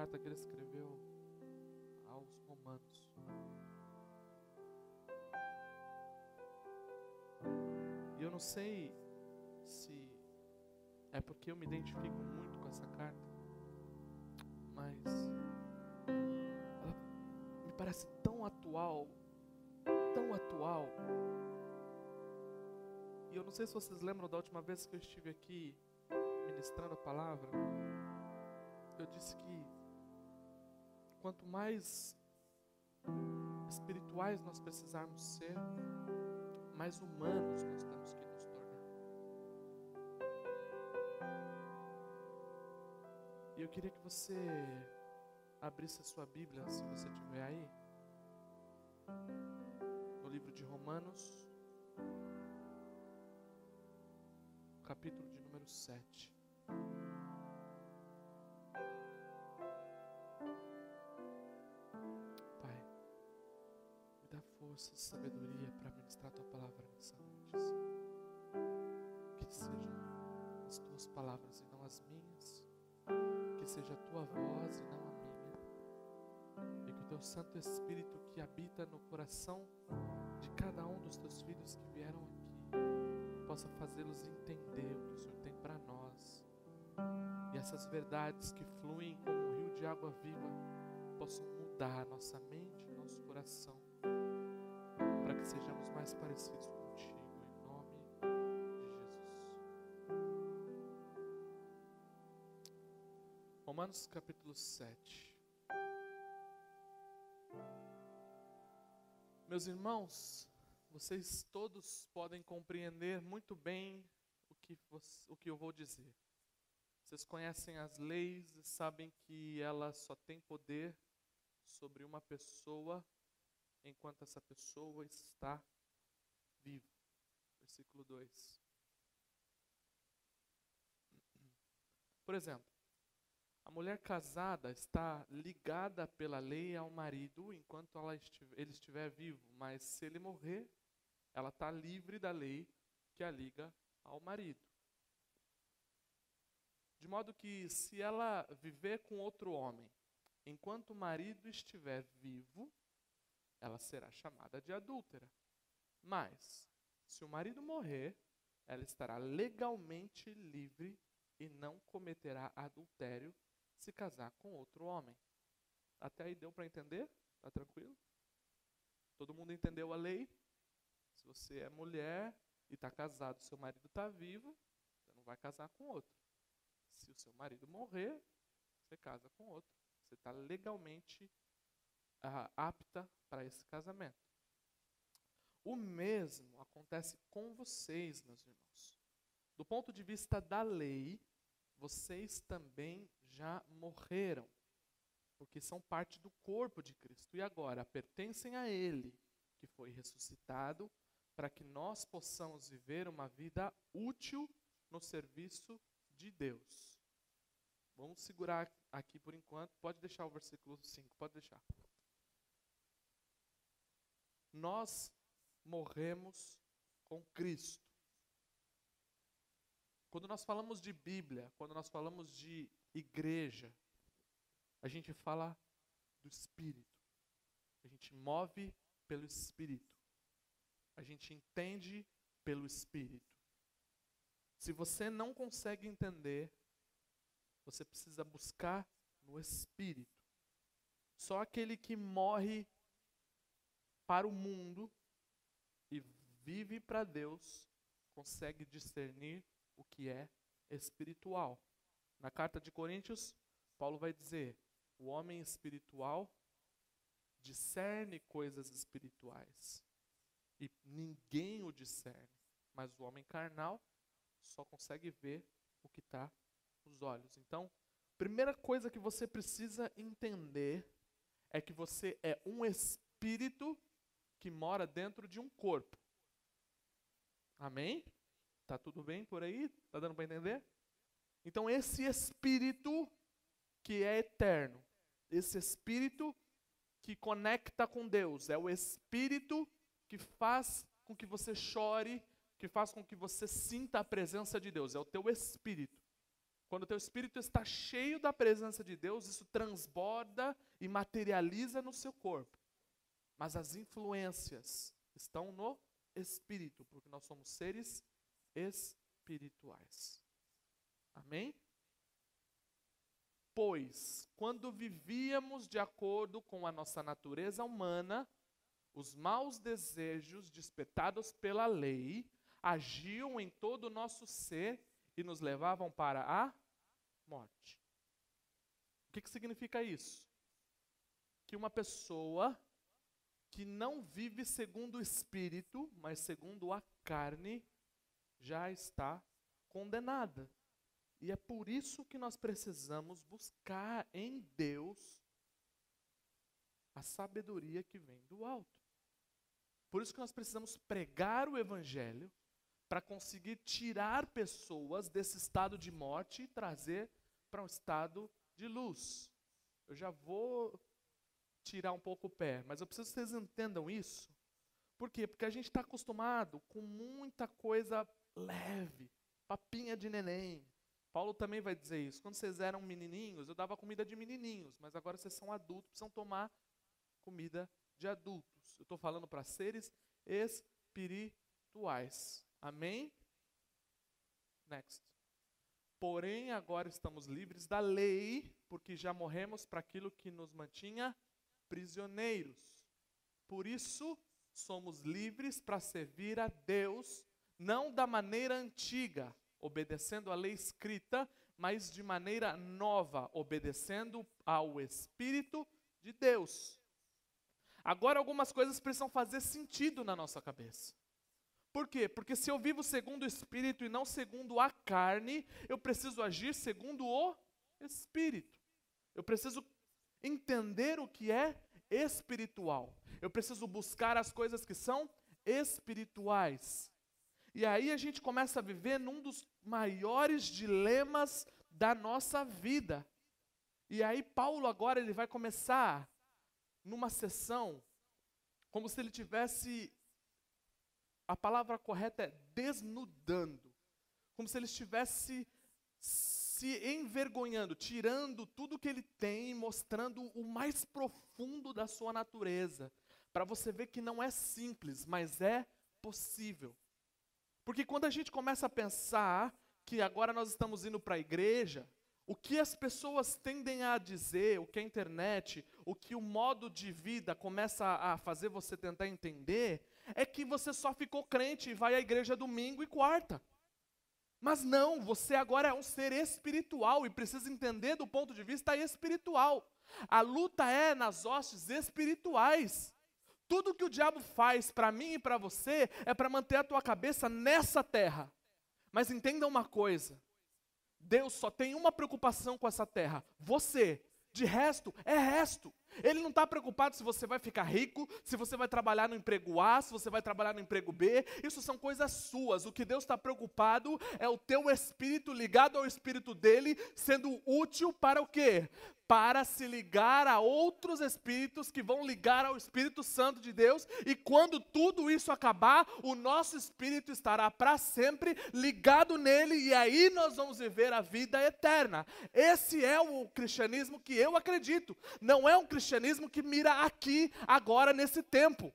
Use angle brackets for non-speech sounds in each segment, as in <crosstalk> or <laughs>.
carta que ele escreveu aos Romanos. E eu não sei se é porque eu me identifico muito com essa carta, mas ela me parece tão atual, tão atual. E eu não sei se vocês lembram da última vez que eu estive aqui ministrando a palavra, eu disse que quanto mais espirituais nós precisarmos ser, mais humanos nós temos que nos tornar. E eu queria que você abrisse a sua Bíblia, se você tiver aí, no livro de Romanos, capítulo de número 7. Força e sabedoria para ministrar tua palavra nessa noite. Senhor. Que sejam as tuas palavras e não as minhas. Que seja a tua voz e não a minha. E que o teu Santo Espírito que habita no coração de cada um dos teus filhos que vieram aqui possa fazê-los entender o que o Senhor tem para nós. E essas verdades que fluem como um rio de água viva possam mudar nossa mente e nosso coração mais parecidos contigo, em nome de Jesus. Romanos capítulo 7. Meus irmãos, vocês todos podem compreender muito bem o que, o que eu vou dizer. Vocês conhecem as leis e sabem que ela só tem poder sobre uma pessoa enquanto essa pessoa está viva. Versículo 2. Por exemplo, a mulher casada está ligada pela lei ao marido enquanto estiver, ele estiver vivo, mas se ele morrer, ela está livre da lei que a liga ao marido. De modo que, se ela viver com outro homem, enquanto o marido estiver vivo, ela será chamada de adúltera. Mas, se o marido morrer, ela estará legalmente livre e não cometerá adultério se casar com outro homem. Até aí deu para entender? Tá tranquilo? Todo mundo entendeu a lei? Se você é mulher e está casado, seu marido está vivo, você não vai casar com outro. Se o seu marido morrer, você casa com outro. Você está legalmente uh, apta para esse casamento. O mesmo acontece com vocês, meus irmãos. Do ponto de vista da lei, vocês também já morreram, porque são parte do corpo de Cristo e agora pertencem a Ele, que foi ressuscitado, para que nós possamos viver uma vida útil no serviço de Deus. Vamos segurar aqui por enquanto. Pode deixar o versículo 5, pode deixar. Nós morremos com Cristo. Quando nós falamos de Bíblia, quando nós falamos de igreja, a gente fala do Espírito. A gente move pelo Espírito. A gente entende pelo Espírito. Se você não consegue entender, você precisa buscar no Espírito. Só aquele que morre para o mundo vive para Deus consegue discernir o que é espiritual. Na carta de Coríntios, Paulo vai dizer: o homem espiritual discerne coisas espirituais e ninguém o discerne, mas o homem carnal só consegue ver o que está nos olhos. Então, primeira coisa que você precisa entender é que você é um espírito que mora dentro de um corpo. Amém? Tá tudo bem por aí? Tá dando para entender? Então esse espírito que é eterno, esse espírito que conecta com Deus, é o espírito que faz com que você chore, que faz com que você sinta a presença de Deus, é o teu espírito. Quando o teu espírito está cheio da presença de Deus, isso transborda e materializa no seu corpo. Mas as influências estão no espírito, porque nós somos seres espirituais. Amém? Pois, quando vivíamos de acordo com a nossa natureza humana, os maus desejos despertados pela lei agiam em todo o nosso ser e nos levavam para a morte. O que, que significa isso? Que uma pessoa que não vive segundo o espírito, mas segundo a carne, já está condenada. E é por isso que nós precisamos buscar em Deus a sabedoria que vem do alto. Por isso que nós precisamos pregar o evangelho para conseguir tirar pessoas desse estado de morte e trazer para um estado de luz. Eu já vou tirar um pouco o pé, mas eu preciso que vocês entendam isso. Por quê? Porque a gente está acostumado com muita coisa leve, papinha de neném. Paulo também vai dizer isso. Quando vocês eram menininhos, eu dava comida de menininhos, mas agora vocês são adultos, precisam tomar comida de adultos. Eu estou falando para seres espirituais. Amém? Next. Porém, agora estamos livres da lei, porque já morremos para aquilo que nos mantinha prisioneiros. Por isso, somos livres para servir a Deus, não da maneira antiga, obedecendo a lei escrita, mas de maneira nova, obedecendo ao Espírito de Deus. Agora, algumas coisas precisam fazer sentido na nossa cabeça. Por quê? Porque se eu vivo segundo o Espírito e não segundo a carne, eu preciso agir segundo o Espírito. Eu preciso entender o que é espiritual. Eu preciso buscar as coisas que são espirituais. E aí a gente começa a viver num dos maiores dilemas da nossa vida. E aí Paulo agora ele vai começar numa sessão como se ele tivesse a palavra correta é desnudando. Como se ele estivesse se envergonhando, tirando tudo que ele tem, mostrando o mais profundo da sua natureza, para você ver que não é simples, mas é possível. Porque quando a gente começa a pensar que agora nós estamos indo para a igreja, o que as pessoas tendem a dizer, o que a internet, o que o modo de vida começa a fazer você tentar entender, é que você só ficou crente e vai à igreja domingo e quarta. Mas não, você agora é um ser espiritual e precisa entender do ponto de vista espiritual. A luta é nas hostes espirituais. Tudo que o diabo faz para mim e para você é para manter a tua cabeça nessa terra. Mas entenda uma coisa: Deus só tem uma preocupação com essa terra: você. De resto, é resto. Ele não está preocupado se você vai ficar rico, se você vai trabalhar no emprego A, se você vai trabalhar no emprego B. Isso são coisas suas. O que Deus está preocupado é o teu espírito ligado ao espírito dele, sendo útil para o quê? para se ligar a outros espíritos que vão ligar ao Espírito Santo de Deus, e quando tudo isso acabar, o nosso espírito estará para sempre ligado nele, e aí nós vamos viver a vida eterna. Esse é o cristianismo que eu acredito. Não é um cristianismo que mira aqui, agora, nesse tempo.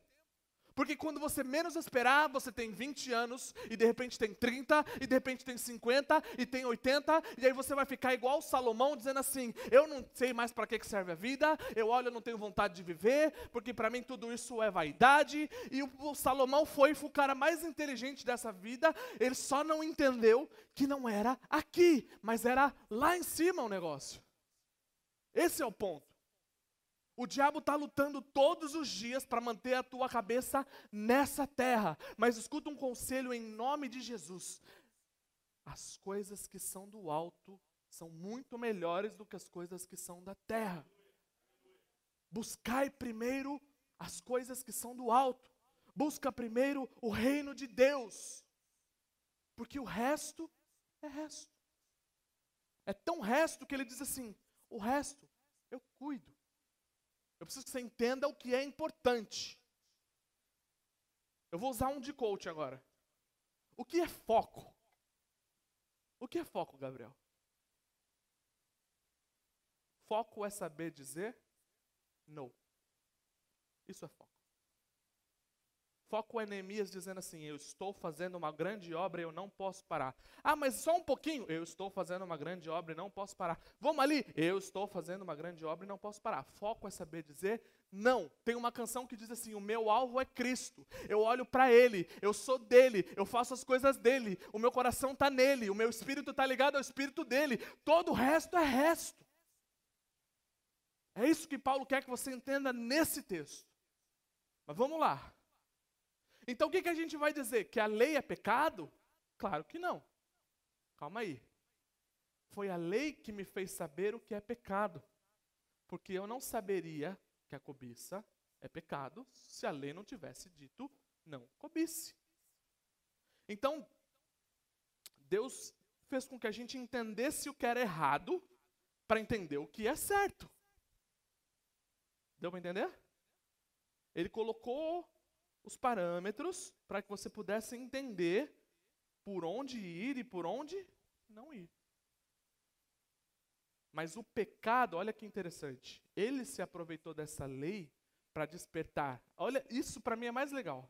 Porque quando você menos esperar, você tem 20 anos, e de repente tem 30, e de repente tem 50, e tem 80, e aí você vai ficar igual Salomão, dizendo assim: Eu não sei mais para que serve a vida, eu olho, eu não tenho vontade de viver, porque para mim tudo isso é vaidade. E o, o Salomão foi o cara mais inteligente dessa vida, ele só não entendeu que não era aqui, mas era lá em cima o negócio. Esse é o ponto. O diabo está lutando todos os dias para manter a tua cabeça nessa terra. Mas escuta um conselho em nome de Jesus. As coisas que são do alto são muito melhores do que as coisas que são da terra. Buscai primeiro as coisas que são do alto. Busca primeiro o reino de Deus. Porque o resto é resto. É tão resto que ele diz assim: o resto eu cuido. Eu preciso que você entenda o que é importante. Eu vou usar um de coach agora. O que é foco? O que é foco, Gabriel? Foco é saber dizer não. Isso é foco. Foco Neemias dizendo assim: Eu estou fazendo uma grande obra e eu não posso parar. Ah, mas só um pouquinho. Eu estou fazendo uma grande obra e não posso parar. Vamos ali. Eu estou fazendo uma grande obra e não posso parar. Foco é saber dizer não. Tem uma canção que diz assim: O meu alvo é Cristo. Eu olho para Ele. Eu sou dele. Eu faço as coisas dele. O meu coração está nele. O meu espírito está ligado ao espírito dele. Todo o resto é resto. É isso que Paulo quer que você entenda nesse texto. Mas vamos lá. Então o que, que a gente vai dizer? Que a lei é pecado? Claro que não. Calma aí. Foi a lei que me fez saber o que é pecado. Porque eu não saberia que a cobiça é pecado se a lei não tivesse dito não cobice. Então, Deus fez com que a gente entendesse o que era errado para entender o que é certo. Deu para entender? Ele colocou os parâmetros para que você pudesse entender por onde ir e por onde não ir. Mas o pecado, olha que interessante, ele se aproveitou dessa lei para despertar. Olha, isso para mim é mais legal.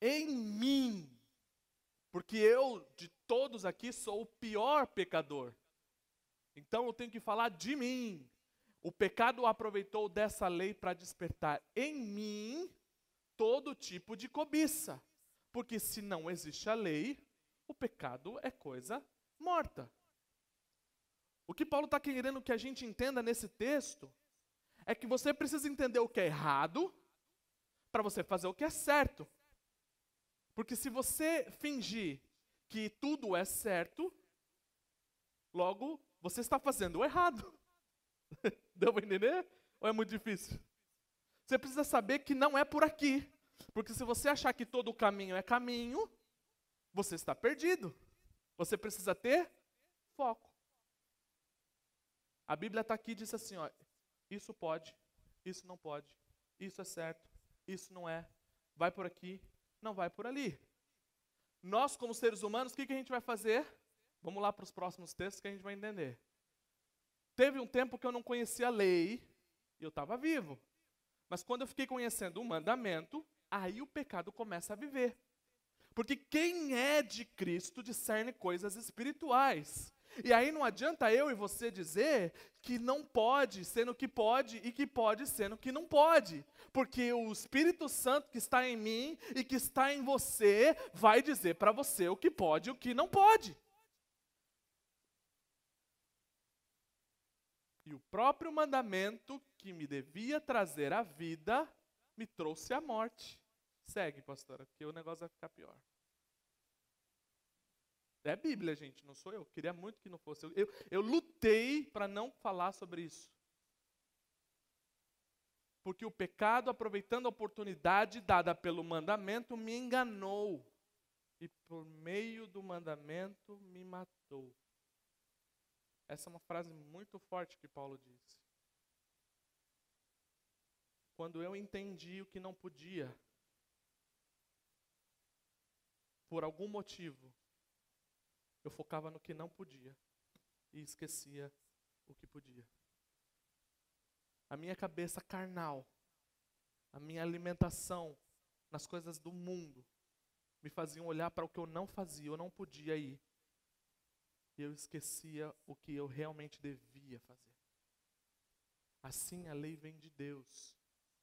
Em mim, porque eu, de todos aqui, sou o pior pecador. Então eu tenho que falar de mim. O pecado aproveitou dessa lei para despertar em mim todo tipo de cobiça. Porque se não existe a lei, o pecado é coisa morta. O que Paulo está querendo que a gente entenda nesse texto é que você precisa entender o que é errado para você fazer o que é certo. Porque se você fingir que tudo é certo, logo você está fazendo o errado. <laughs> Deu para entender? Ou é muito difícil? Você precisa saber que não é por aqui. Porque se você achar que todo o caminho é caminho, você está perdido. Você precisa ter foco. A Bíblia está aqui e diz assim: ó, isso pode, isso não pode, isso é certo, isso não é, vai por aqui, não vai por ali. Nós, como seres humanos, o que, que a gente vai fazer? Vamos lá para os próximos textos que a gente vai entender. Teve um tempo que eu não conhecia a lei e eu estava vivo. Mas quando eu fiquei conhecendo o mandamento, aí o pecado começa a viver. Porque quem é de Cristo discerne coisas espirituais. E aí não adianta eu e você dizer que não pode sendo que pode e que pode sendo que não pode. Porque o Espírito Santo que está em mim e que está em você vai dizer para você o que pode e o que não pode. E o próprio mandamento que me devia trazer a vida me trouxe a morte. Segue, pastora, porque o negócio vai ficar pior. É Bíblia, gente, não sou eu. Queria muito que não fosse. Eu, eu, eu lutei para não falar sobre isso. Porque o pecado, aproveitando a oportunidade dada pelo mandamento, me enganou. E por meio do mandamento me matou. Essa é uma frase muito forte que Paulo disse. Quando eu entendi o que não podia, por algum motivo, eu focava no que não podia e esquecia o que podia. A minha cabeça carnal, a minha alimentação nas coisas do mundo, me faziam olhar para o que eu não fazia, eu não podia ir e eu esquecia o que eu realmente devia fazer. Assim a lei vem de Deus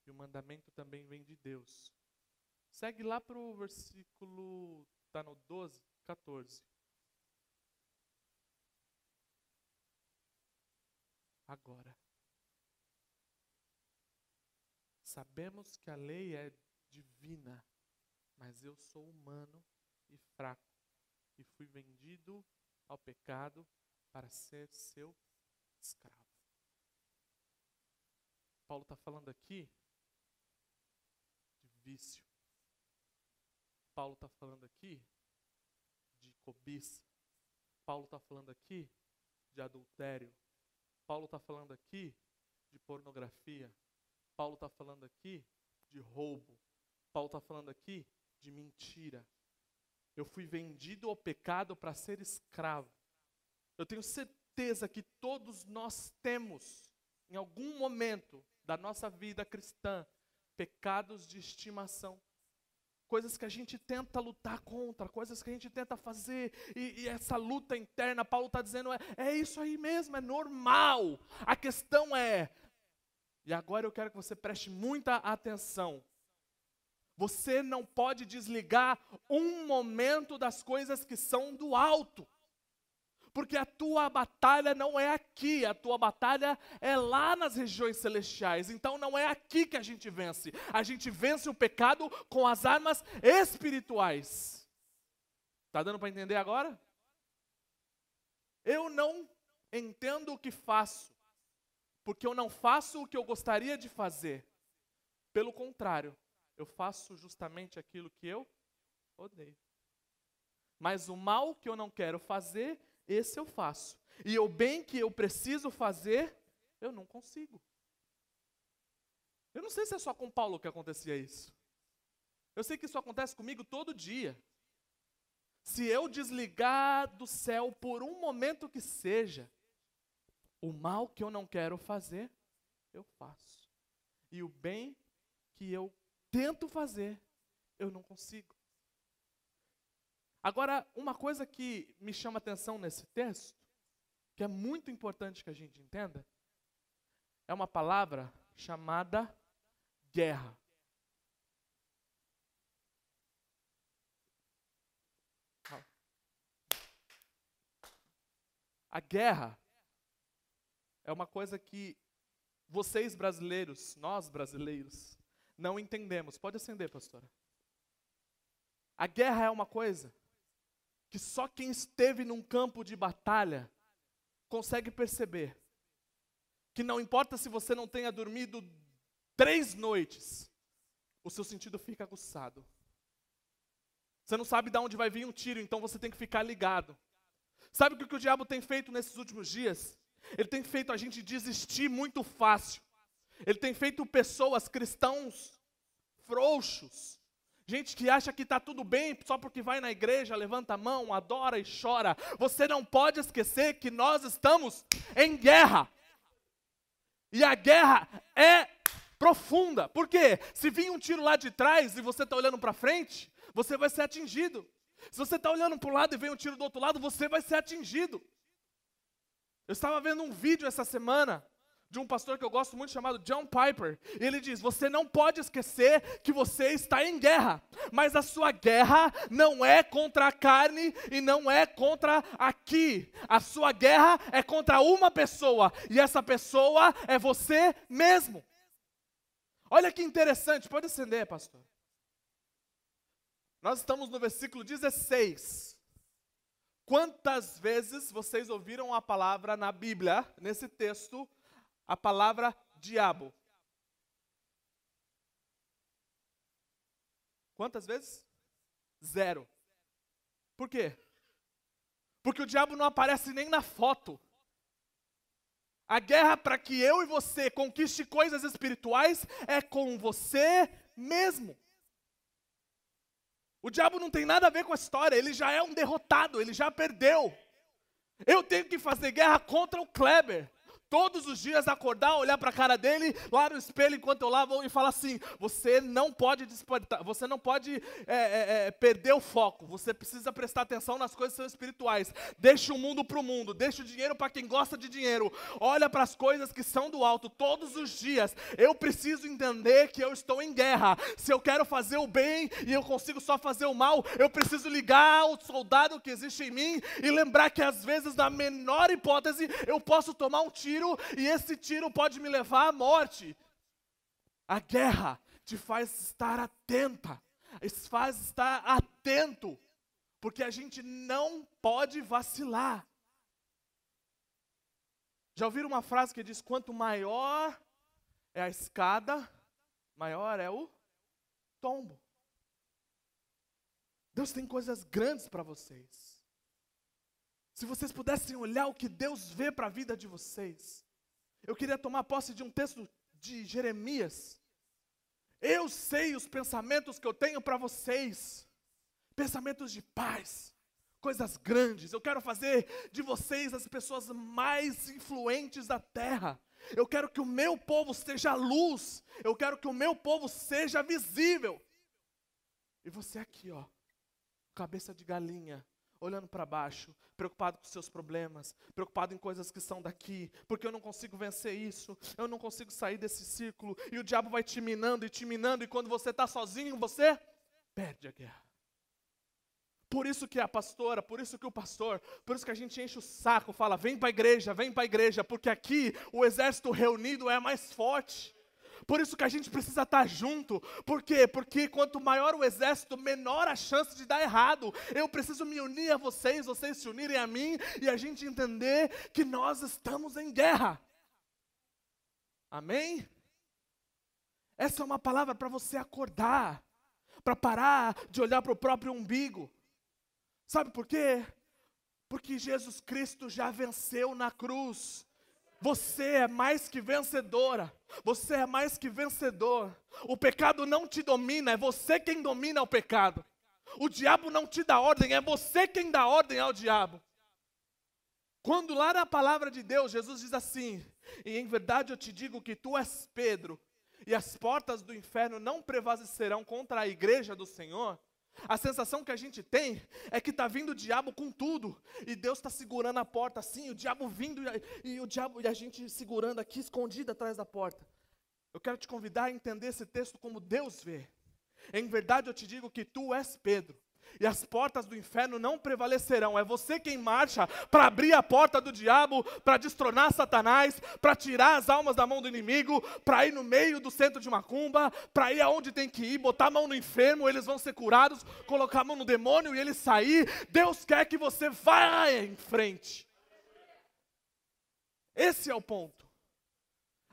e o mandamento também vem de Deus. Segue lá para o versículo, está no 12, 14. Agora, sabemos que a lei é divina, mas eu sou humano e fraco, e fui vendido ao pecado para ser seu escravo. Paulo está falando aqui de vício. Paulo está falando aqui de cobiça. Paulo está falando aqui de adultério. Paulo está falando aqui de pornografia. Paulo está falando aqui de roubo. Paulo está falando aqui de mentira. Eu fui vendido ao pecado para ser escravo. Eu tenho certeza que todos nós temos, em algum momento da nossa vida cristã, pecados de estimação. Coisas que a gente tenta lutar contra, coisas que a gente tenta fazer, e, e essa luta interna, Paulo está dizendo, é, é isso aí mesmo, é normal. A questão é, e agora eu quero que você preste muita atenção. Você não pode desligar um momento das coisas que são do alto. Porque a tua batalha não é aqui, a tua batalha é lá nas regiões celestiais. Então não é aqui que a gente vence. A gente vence o pecado com as armas espirituais. Tá dando para entender agora? Eu não entendo o que faço, porque eu não faço o que eu gostaria de fazer. Pelo contrário, eu faço justamente aquilo que eu odeio. Mas o mal que eu não quero fazer, esse eu faço. E o bem que eu preciso fazer, eu não consigo. Eu não sei se é só com Paulo que acontecia isso. Eu sei que isso acontece comigo todo dia. Se eu desligar do céu por um momento que seja, o mal que eu não quero fazer, eu faço. E o bem que eu tento fazer, eu não consigo. Agora, uma coisa que me chama atenção nesse texto, que é muito importante que a gente entenda, é uma palavra chamada guerra. A guerra é uma coisa que vocês brasileiros, nós brasileiros, não entendemos. Pode acender, pastora. A guerra é uma coisa que só quem esteve num campo de batalha consegue perceber. Que não importa se você não tenha dormido três noites, o seu sentido fica aguçado. Você não sabe de onde vai vir um tiro, então você tem que ficar ligado. Sabe o que o diabo tem feito nesses últimos dias? Ele tem feito a gente desistir muito fácil. Ele tem feito pessoas, cristãos, frouxos, Gente que acha que está tudo bem só porque vai na igreja, levanta a mão, adora e chora. Você não pode esquecer que nós estamos em guerra. E a guerra é profunda. Por quê? Se vir um tiro lá de trás e você está olhando para frente, você vai ser atingido. Se você está olhando para o lado e vem um tiro do outro lado, você vai ser atingido. Eu estava vendo um vídeo essa semana de um pastor que eu gosto muito chamado John Piper. Ele diz: Você não pode esquecer que você está em guerra, mas a sua guerra não é contra a carne e não é contra aqui. A sua guerra é contra uma pessoa e essa pessoa é você mesmo. Olha que interessante, pode acender, pastor. Nós estamos no versículo 16. Quantas vezes vocês ouviram a palavra na Bíblia, nesse texto, a palavra diabo. Quantas vezes? Zero. Por quê? Porque o diabo não aparece nem na foto. A guerra para que eu e você conquiste coisas espirituais é com você mesmo. O diabo não tem nada a ver com a história, ele já é um derrotado, ele já perdeu. Eu tenho que fazer guerra contra o Kleber. Todos os dias acordar, olhar para a cara dele, lá no espelho enquanto eu lavo e falar assim: você não pode despertar, você não pode é, é, é, perder o foco, você precisa prestar atenção nas coisas espirituais. Deixa o mundo para o mundo, deixa o dinheiro para quem gosta de dinheiro, olha para as coisas que são do alto todos os dias. Eu preciso entender que eu estou em guerra. Se eu quero fazer o bem e eu consigo só fazer o mal, eu preciso ligar o soldado que existe em mim e lembrar que às vezes, na menor hipótese, eu posso tomar um tiro tiro e esse tiro pode me levar à morte. A guerra te faz estar atenta, faz estar atento, porque a gente não pode vacilar. Já ouviram uma frase que diz: quanto maior é a escada, maior é o tombo. Deus tem coisas grandes para vocês. Se vocês pudessem olhar o que Deus vê para a vida de vocês, eu queria tomar posse de um texto de Jeremias. Eu sei os pensamentos que eu tenho para vocês, pensamentos de paz, coisas grandes. Eu quero fazer de vocês as pessoas mais influentes da terra. Eu quero que o meu povo seja luz. Eu quero que o meu povo seja visível. E você aqui, ó, cabeça de galinha, olhando para baixo, preocupado com seus problemas, preocupado em coisas que são daqui, porque eu não consigo vencer isso, eu não consigo sair desse círculo, e o diabo vai te minando e te minando, e quando você está sozinho, você perde a guerra. Por isso que a pastora, por isso que o pastor, por isso que a gente enche o saco, fala: vem para a igreja, vem para a igreja, porque aqui o exército reunido é mais forte. Por isso que a gente precisa estar junto. Por quê? Porque quanto maior o exército, menor a chance de dar errado. Eu preciso me unir a vocês, vocês se unirem a mim e a gente entender que nós estamos em guerra. Amém? Essa é uma palavra para você acordar, para parar de olhar para o próprio umbigo. Sabe por quê? Porque Jesus Cristo já venceu na cruz. Você é mais que vencedora. Você é mais que vencedor. O pecado não te domina, é você quem domina o pecado. O diabo não te dá ordem, é você quem dá ordem ao diabo. Quando lá na palavra de Deus, Jesus diz assim: E em verdade eu te digo que tu és Pedro, e as portas do inferno não prevalecerão contra a igreja do Senhor. A sensação que a gente tem é que está vindo o diabo com tudo, e Deus está segurando a porta assim, o diabo vindo e, e, o diabo e a gente segurando aqui escondido atrás da porta. Eu quero te convidar a entender esse texto como Deus vê. Em verdade eu te digo que tu és Pedro, e as portas do inferno não prevalecerão. É você quem marcha para abrir a porta do diabo, para destronar Satanás, para tirar as almas da mão do inimigo, para ir no meio do centro de macumba, para ir aonde tem que ir, botar a mão no enfermo, eles vão ser curados, colocar a mão no demônio e ele sair. Deus quer que você vá em frente. Esse é o ponto.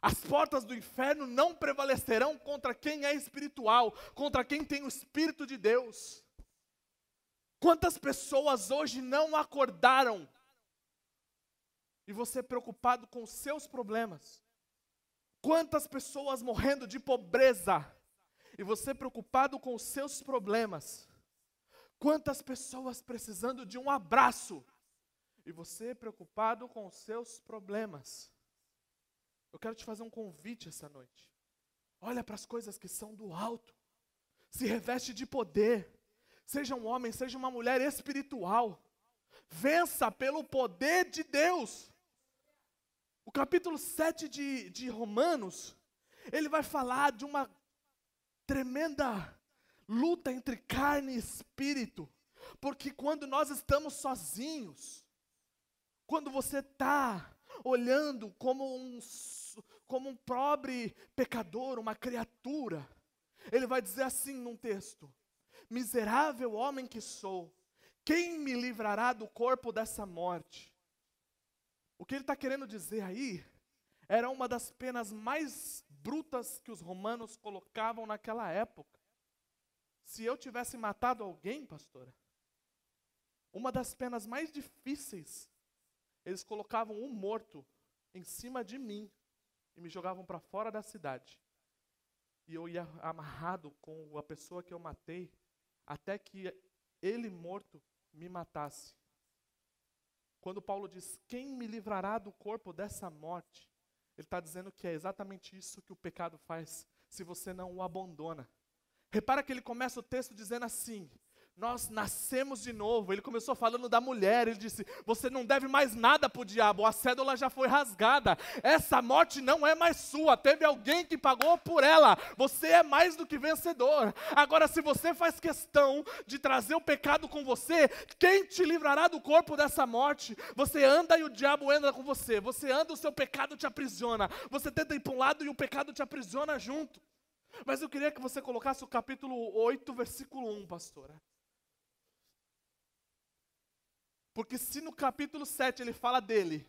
As portas do inferno não prevalecerão contra quem é espiritual, contra quem tem o Espírito de Deus. Quantas pessoas hoje não acordaram? E você preocupado com os seus problemas? Quantas pessoas morrendo de pobreza? E você preocupado com os seus problemas? Quantas pessoas precisando de um abraço? E você preocupado com os seus problemas? Eu quero te fazer um convite essa noite. Olha para as coisas que são do alto. Se reveste de poder seja um homem, seja uma mulher espiritual. Vença pelo poder de Deus. O capítulo 7 de, de Romanos, ele vai falar de uma tremenda luta entre carne e espírito. Porque quando nós estamos sozinhos, quando você está olhando como um, como um pobre pecador, uma criatura, ele vai dizer assim num texto: Miserável homem que sou, quem me livrará do corpo dessa morte? O que ele está querendo dizer aí era uma das penas mais brutas que os romanos colocavam naquela época. Se eu tivesse matado alguém, pastora, uma das penas mais difíceis, eles colocavam um morto em cima de mim e me jogavam para fora da cidade. E eu ia amarrado com a pessoa que eu matei até que ele morto me matasse. Quando Paulo diz: Quem me livrará do corpo dessa morte? Ele está dizendo que é exatamente isso que o pecado faz, se você não o abandona. Repara que ele começa o texto dizendo assim: nós nascemos de novo. Ele começou falando da mulher. Ele disse: Você não deve mais nada para o diabo. A cédula já foi rasgada. Essa morte não é mais sua. Teve alguém que pagou por ela. Você é mais do que vencedor. Agora, se você faz questão de trazer o pecado com você, quem te livrará do corpo dessa morte? Você anda e o diabo anda com você. Você anda e o seu pecado te aprisiona. Você tenta ir para um lado e o pecado te aprisiona junto. Mas eu queria que você colocasse o capítulo 8, versículo 1, pastora. Porque se no capítulo 7 ele fala dele,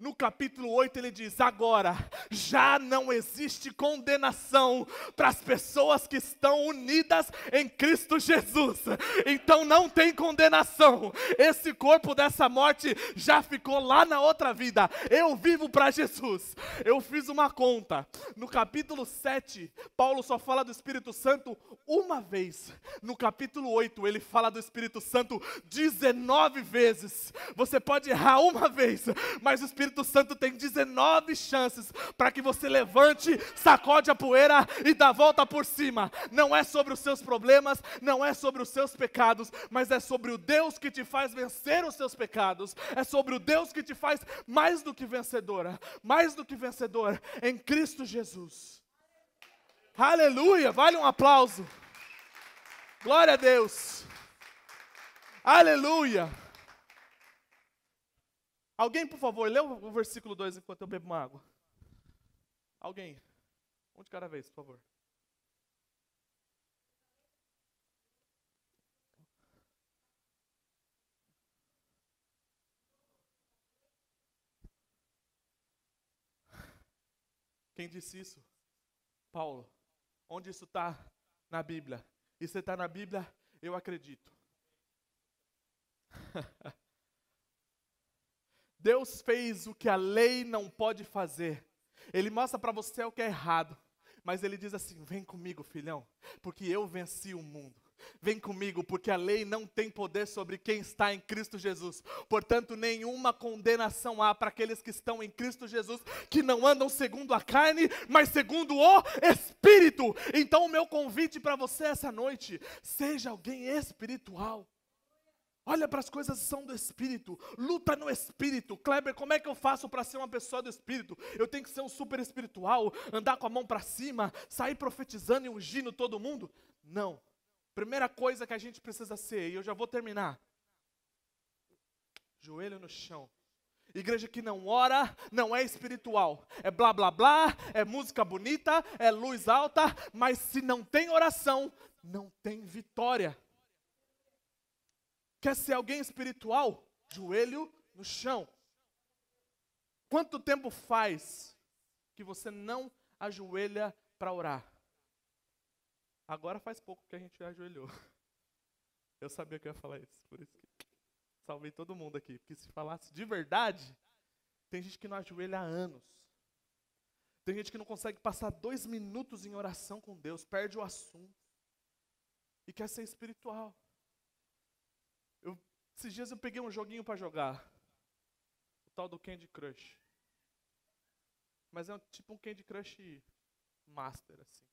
no capítulo 8 ele diz: Agora já não existe condenação para as pessoas que estão unidas em Cristo Jesus. Então não tem condenação. Esse corpo dessa morte já ficou lá na outra vida. Eu vivo para Jesus. Eu fiz uma conta. No capítulo 7, Paulo só fala do Espírito Santo uma vez. No capítulo 8, ele fala do Espírito Santo 19 vezes. Você pode errar uma vez, mas o Espírito Espírito Santo tem 19 chances para que você levante, sacode a poeira e dá a volta por cima. Não é sobre os seus problemas, não é sobre os seus pecados, mas é sobre o Deus que te faz vencer os seus pecados. É sobre o Deus que te faz mais do que vencedora, mais do que vencedor em Cristo Jesus. Aleluia! Vale um aplauso. Glória a Deus. Aleluia. Alguém, por favor, lê o versículo 2 enquanto eu bebo uma água. Alguém. Um de cada vez, por favor. Quem disse isso? Paulo. Onde isso está? Na Bíblia. E se está na Bíblia, eu acredito. <laughs> Deus fez o que a lei não pode fazer. Ele mostra para você o que é errado. Mas ele diz assim: vem comigo, filhão, porque eu venci o mundo. Vem comigo, porque a lei não tem poder sobre quem está em Cristo Jesus. Portanto, nenhuma condenação há para aqueles que estão em Cristo Jesus, que não andam segundo a carne, mas segundo o Espírito. Então, o meu convite para você essa noite: seja alguém espiritual. Olha para as coisas que são do Espírito, luta no Espírito. Kleber, como é que eu faço para ser uma pessoa do Espírito? Eu tenho que ser um super espiritual, andar com a mão para cima, sair profetizando e ungindo todo mundo? Não. Primeira coisa que a gente precisa ser, e eu já vou terminar: joelho no chão. Igreja que não ora, não é espiritual. É blá blá blá, é música bonita, é luz alta, mas se não tem oração, não tem vitória. Quer ser alguém espiritual? Joelho no chão. Quanto tempo faz que você não ajoelha para orar? Agora faz pouco que a gente ajoelhou. <laughs> Eu sabia que eu ia falar isso, por isso que salvei todo mundo aqui. Porque se falasse de verdade, tem gente que não ajoelha há anos. Tem gente que não consegue passar dois minutos em oração com Deus, perde o assunto. E quer ser espiritual. Esses dias eu peguei um joguinho para jogar. O tal do Candy Crush. Mas é um, tipo um Candy Crush Master, assim.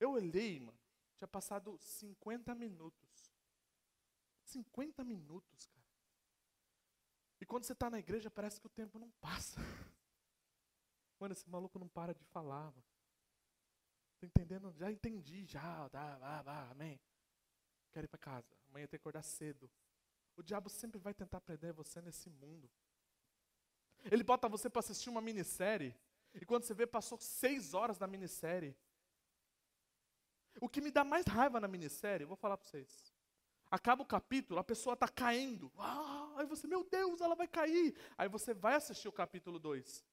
Eu olhei, mano. Tinha passado 50 minutos. 50 minutos, cara. E quando você está na igreja, parece que o tempo não passa. <laughs> Mano, esse maluco não para de falar, mano. Tá entendendo? Já entendi, já. Tá, vá, vá, amém. Quero ir para casa. Amanhã tem que acordar cedo. O diabo sempre vai tentar prender você nesse mundo. Ele bota você para assistir uma minissérie. E quando você vê, passou seis horas da minissérie. O que me dá mais raiva na minissérie, vou falar para vocês. Acaba o capítulo, a pessoa está caindo. Ah, aí você, meu Deus, ela vai cair. Aí você vai assistir o capítulo 2.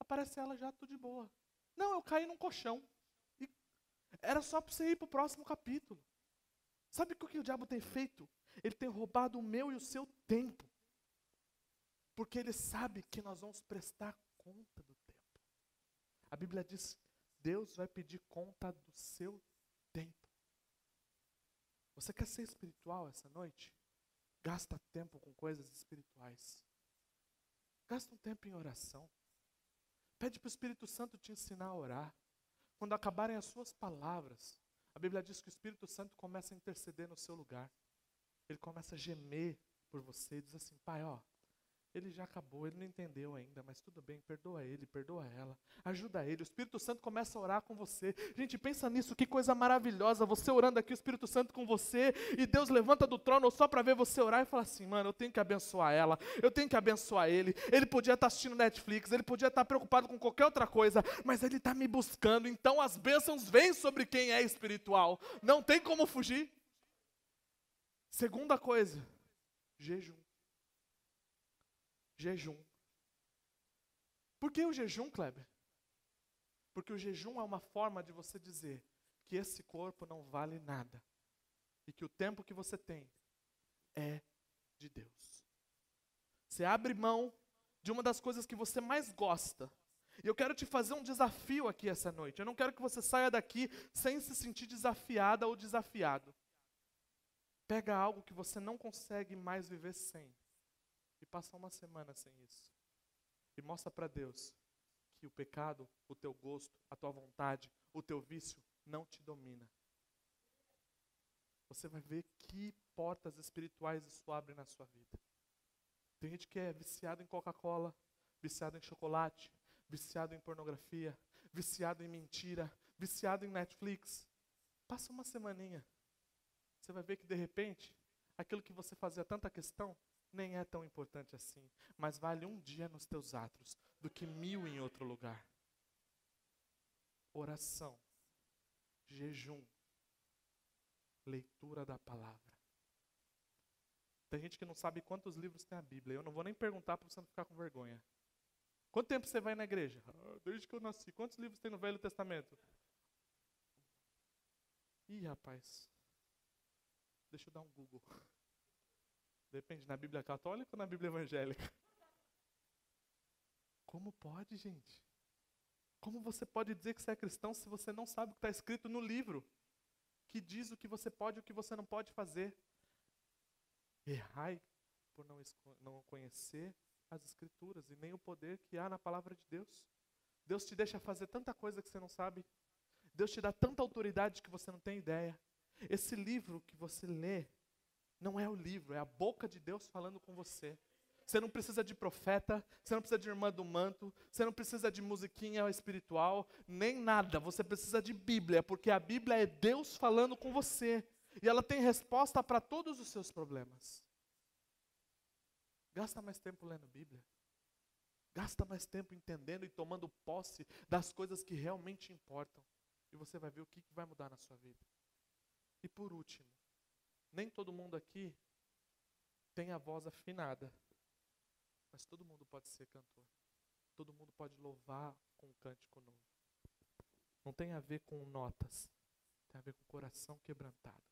Aparece ela já tudo de boa. Não, eu caí num colchão. E era só para você ir para o próximo capítulo. Sabe o que o diabo tem feito? Ele tem roubado o meu e o seu tempo. Porque ele sabe que nós vamos prestar conta do tempo. A Bíblia diz: Deus vai pedir conta do seu tempo. Você quer ser espiritual essa noite? Gasta tempo com coisas espirituais. Gasta um tempo em oração. Pede para o Espírito Santo te ensinar a orar. Quando acabarem as suas palavras, a Bíblia diz que o Espírito Santo começa a interceder no seu lugar. Ele começa a gemer por você e diz assim: Pai, ó, ele já acabou, ele não entendeu ainda, mas tudo bem, perdoa ele, perdoa ela, ajuda ele. O Espírito Santo começa a orar com você. Gente, pensa nisso, que coisa maravilhosa. Você orando aqui, o Espírito Santo com você, e Deus levanta do trono só para ver você orar e fala assim: mano, eu tenho que abençoar ela, eu tenho que abençoar ele. Ele podia estar tá assistindo Netflix, ele podia estar tá preocupado com qualquer outra coisa, mas ele está me buscando. Então as bênçãos vêm sobre quem é espiritual, não tem como fugir. Segunda coisa, jejum. Jejum. Por que o jejum, Kleber? Porque o jejum é uma forma de você dizer que esse corpo não vale nada e que o tempo que você tem é de Deus. Você abre mão de uma das coisas que você mais gosta. E eu quero te fazer um desafio aqui essa noite. Eu não quero que você saia daqui sem se sentir desafiada ou desafiado. Pega algo que você não consegue mais viver sem e passa uma semana sem isso. E mostra para Deus que o pecado, o teu gosto, a tua vontade, o teu vício não te domina. Você vai ver que portas espirituais isso abre na sua vida. Tem gente que é viciado em Coca-Cola, viciado em chocolate, viciado em pornografia, viciado em mentira, viciado em Netflix. Passa uma semaninha. Você vai ver que de repente, aquilo que você fazia tanta questão nem é tão importante assim, mas vale um dia nos teus atos do que mil em outro lugar. Oração, jejum, leitura da palavra. Tem gente que não sabe quantos livros tem a Bíblia. Eu não vou nem perguntar para você não ficar com vergonha. Quanto tempo você vai na igreja? Ah, desde que eu nasci. Quantos livros tem no Velho Testamento? Ih, rapaz. Deixa eu dar um Google. Depende, na Bíblia católica ou na Bíblia evangélica? Como pode, gente? Como você pode dizer que você é cristão se você não sabe o que está escrito no livro? Que diz o que você pode e o que você não pode fazer. Errai por não, não conhecer as Escrituras e nem o poder que há na palavra de Deus. Deus te deixa fazer tanta coisa que você não sabe. Deus te dá tanta autoridade que você não tem ideia. Esse livro que você lê não é o livro, é a boca de Deus falando com você. Você não precisa de profeta, você não precisa de irmã do manto, você não precisa de musiquinha espiritual, nem nada. Você precisa de Bíblia, porque a Bíblia é Deus falando com você. E ela tem resposta para todos os seus problemas. Gasta mais tempo lendo Bíblia. Gasta mais tempo entendendo e tomando posse das coisas que realmente importam. E você vai ver o que vai mudar na sua vida. E por último, nem todo mundo aqui tem a voz afinada. Mas todo mundo pode ser cantor. Todo mundo pode louvar com um cântico novo. Não tem a ver com notas. Tem a ver com coração quebrantado.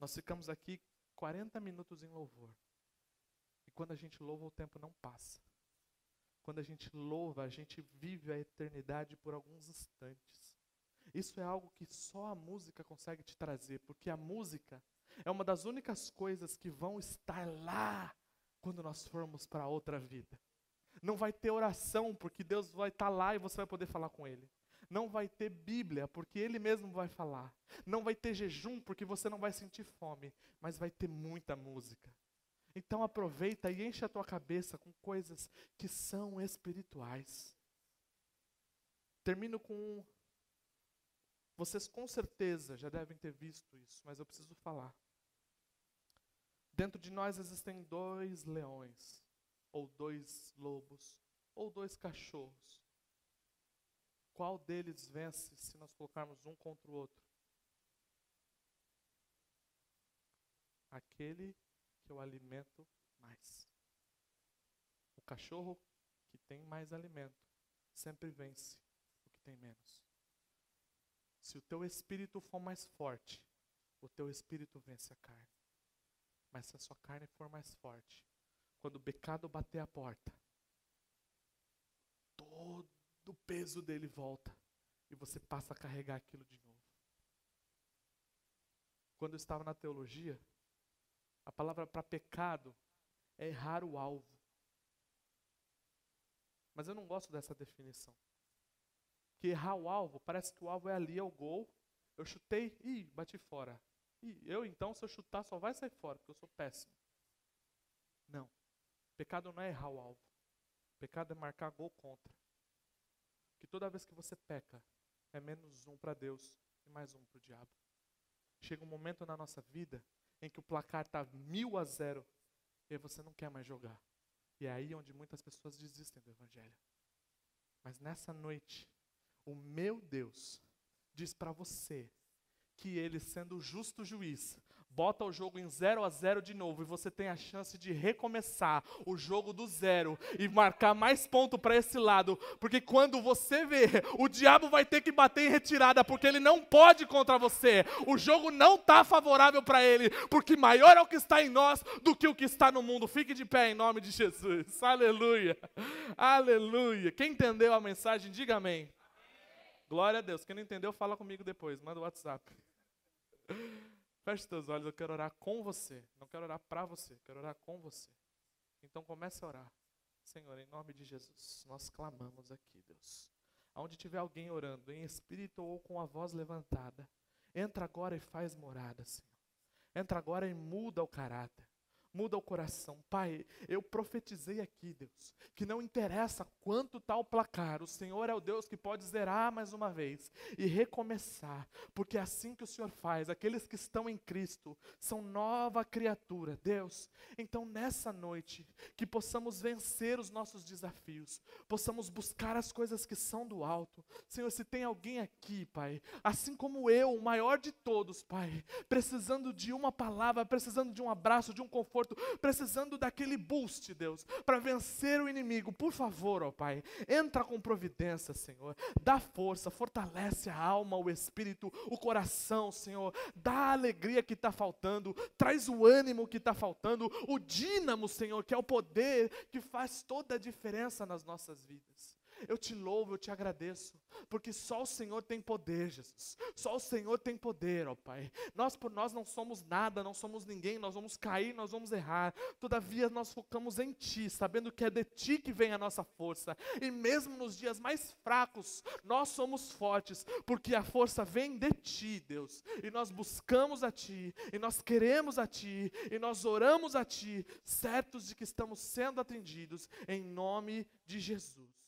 Nós ficamos aqui 40 minutos em louvor. E quando a gente louva, o tempo não passa. Quando a gente louva, a gente vive a eternidade por alguns instantes. Isso é algo que só a música consegue te trazer, porque a música é uma das únicas coisas que vão estar lá quando nós formos para outra vida. Não vai ter oração, porque Deus vai estar lá e você vai poder falar com Ele. Não vai ter Bíblia, porque Ele mesmo vai falar. Não vai ter jejum, porque você não vai sentir fome, mas vai ter muita música. Então aproveita e enche a tua cabeça com coisas que são espirituais. Termino com vocês com certeza já devem ter visto isso, mas eu preciso falar. Dentro de nós existem dois leões, ou dois lobos, ou dois cachorros. Qual deles vence se nós colocarmos um contra o outro? Aquele que eu alimento mais. O cachorro que tem mais alimento sempre vence o que tem menos. Se o teu espírito for mais forte, o teu espírito vence a carne. Mas se a sua carne for mais forte, quando o pecado bater a porta, todo o peso dele volta e você passa a carregar aquilo de novo. Quando eu estava na teologia, a palavra para pecado é errar o alvo. Mas eu não gosto dessa definição. Que errar o alvo, parece que o alvo é ali, é o gol. Eu chutei, e bati fora. E eu então, se eu chutar, só vai sair fora, porque eu sou péssimo. Não. Pecado não é errar o alvo. Pecado é marcar gol contra. Que toda vez que você peca, é menos um para Deus e mais um para o diabo. Chega um momento na nossa vida em que o placar está mil a zero e você não quer mais jogar. E é aí onde muitas pessoas desistem do Evangelho. Mas nessa noite, o meu Deus diz para você que Ele, sendo o justo juiz, bota o jogo em 0 a 0 de novo e você tem a chance de recomeçar o jogo do zero e marcar mais ponto para esse lado, porque quando você vê, o diabo vai ter que bater em retirada, porque ele não pode contra você. O jogo não está favorável para ele, porque maior é o que está em nós do que o que está no mundo. Fique de pé em nome de Jesus. Aleluia. Aleluia. Quem entendeu a mensagem, diga amém. Glória a Deus. Quem não entendeu, fala comigo depois. Manda o WhatsApp. <laughs> Feche seus olhos, eu quero orar com você. Não quero orar para você, quero orar com você. Então comece a orar. Senhor, em nome de Jesus, nós clamamos aqui, Deus. Aonde tiver alguém orando, em espírito ou com a voz levantada, entra agora e faz morada, Senhor. Entra agora e muda o caráter muda o coração. Pai, eu profetizei aqui, Deus, que não interessa quanto está o placar, o Senhor é o Deus que pode zerar mais uma vez e recomeçar, porque é assim que o Senhor faz. Aqueles que estão em Cristo são nova criatura, Deus. Então, nessa noite, que possamos vencer os nossos desafios, possamos buscar as coisas que são do alto. Senhor, se tem alguém aqui, Pai, assim como eu, o maior de todos, Pai, precisando de uma palavra, precisando de um abraço, de um conforto, precisando daquele boost, Deus, para vencer o inimigo. Por favor, ó Pai, entra com providência, Senhor. Dá força, fortalece a alma, o espírito, o coração, Senhor. Dá a alegria que está faltando, traz o ânimo que está faltando, o dínamo, Senhor, que é o poder que faz toda a diferença nas nossas vidas. Eu te louvo, eu te agradeço, porque só o Senhor tem poder, Jesus. Só o Senhor tem poder, ó Pai. Nós por nós não somos nada, não somos ninguém, nós vamos cair, nós vamos errar. Todavia nós focamos em Ti, sabendo que é de Ti que vem a nossa força. E mesmo nos dias mais fracos, nós somos fortes, porque a força vem de Ti, Deus. E nós buscamos a Ti, e nós queremos a Ti, e nós oramos a Ti, certos de que estamos sendo atendidos, em nome de Jesus.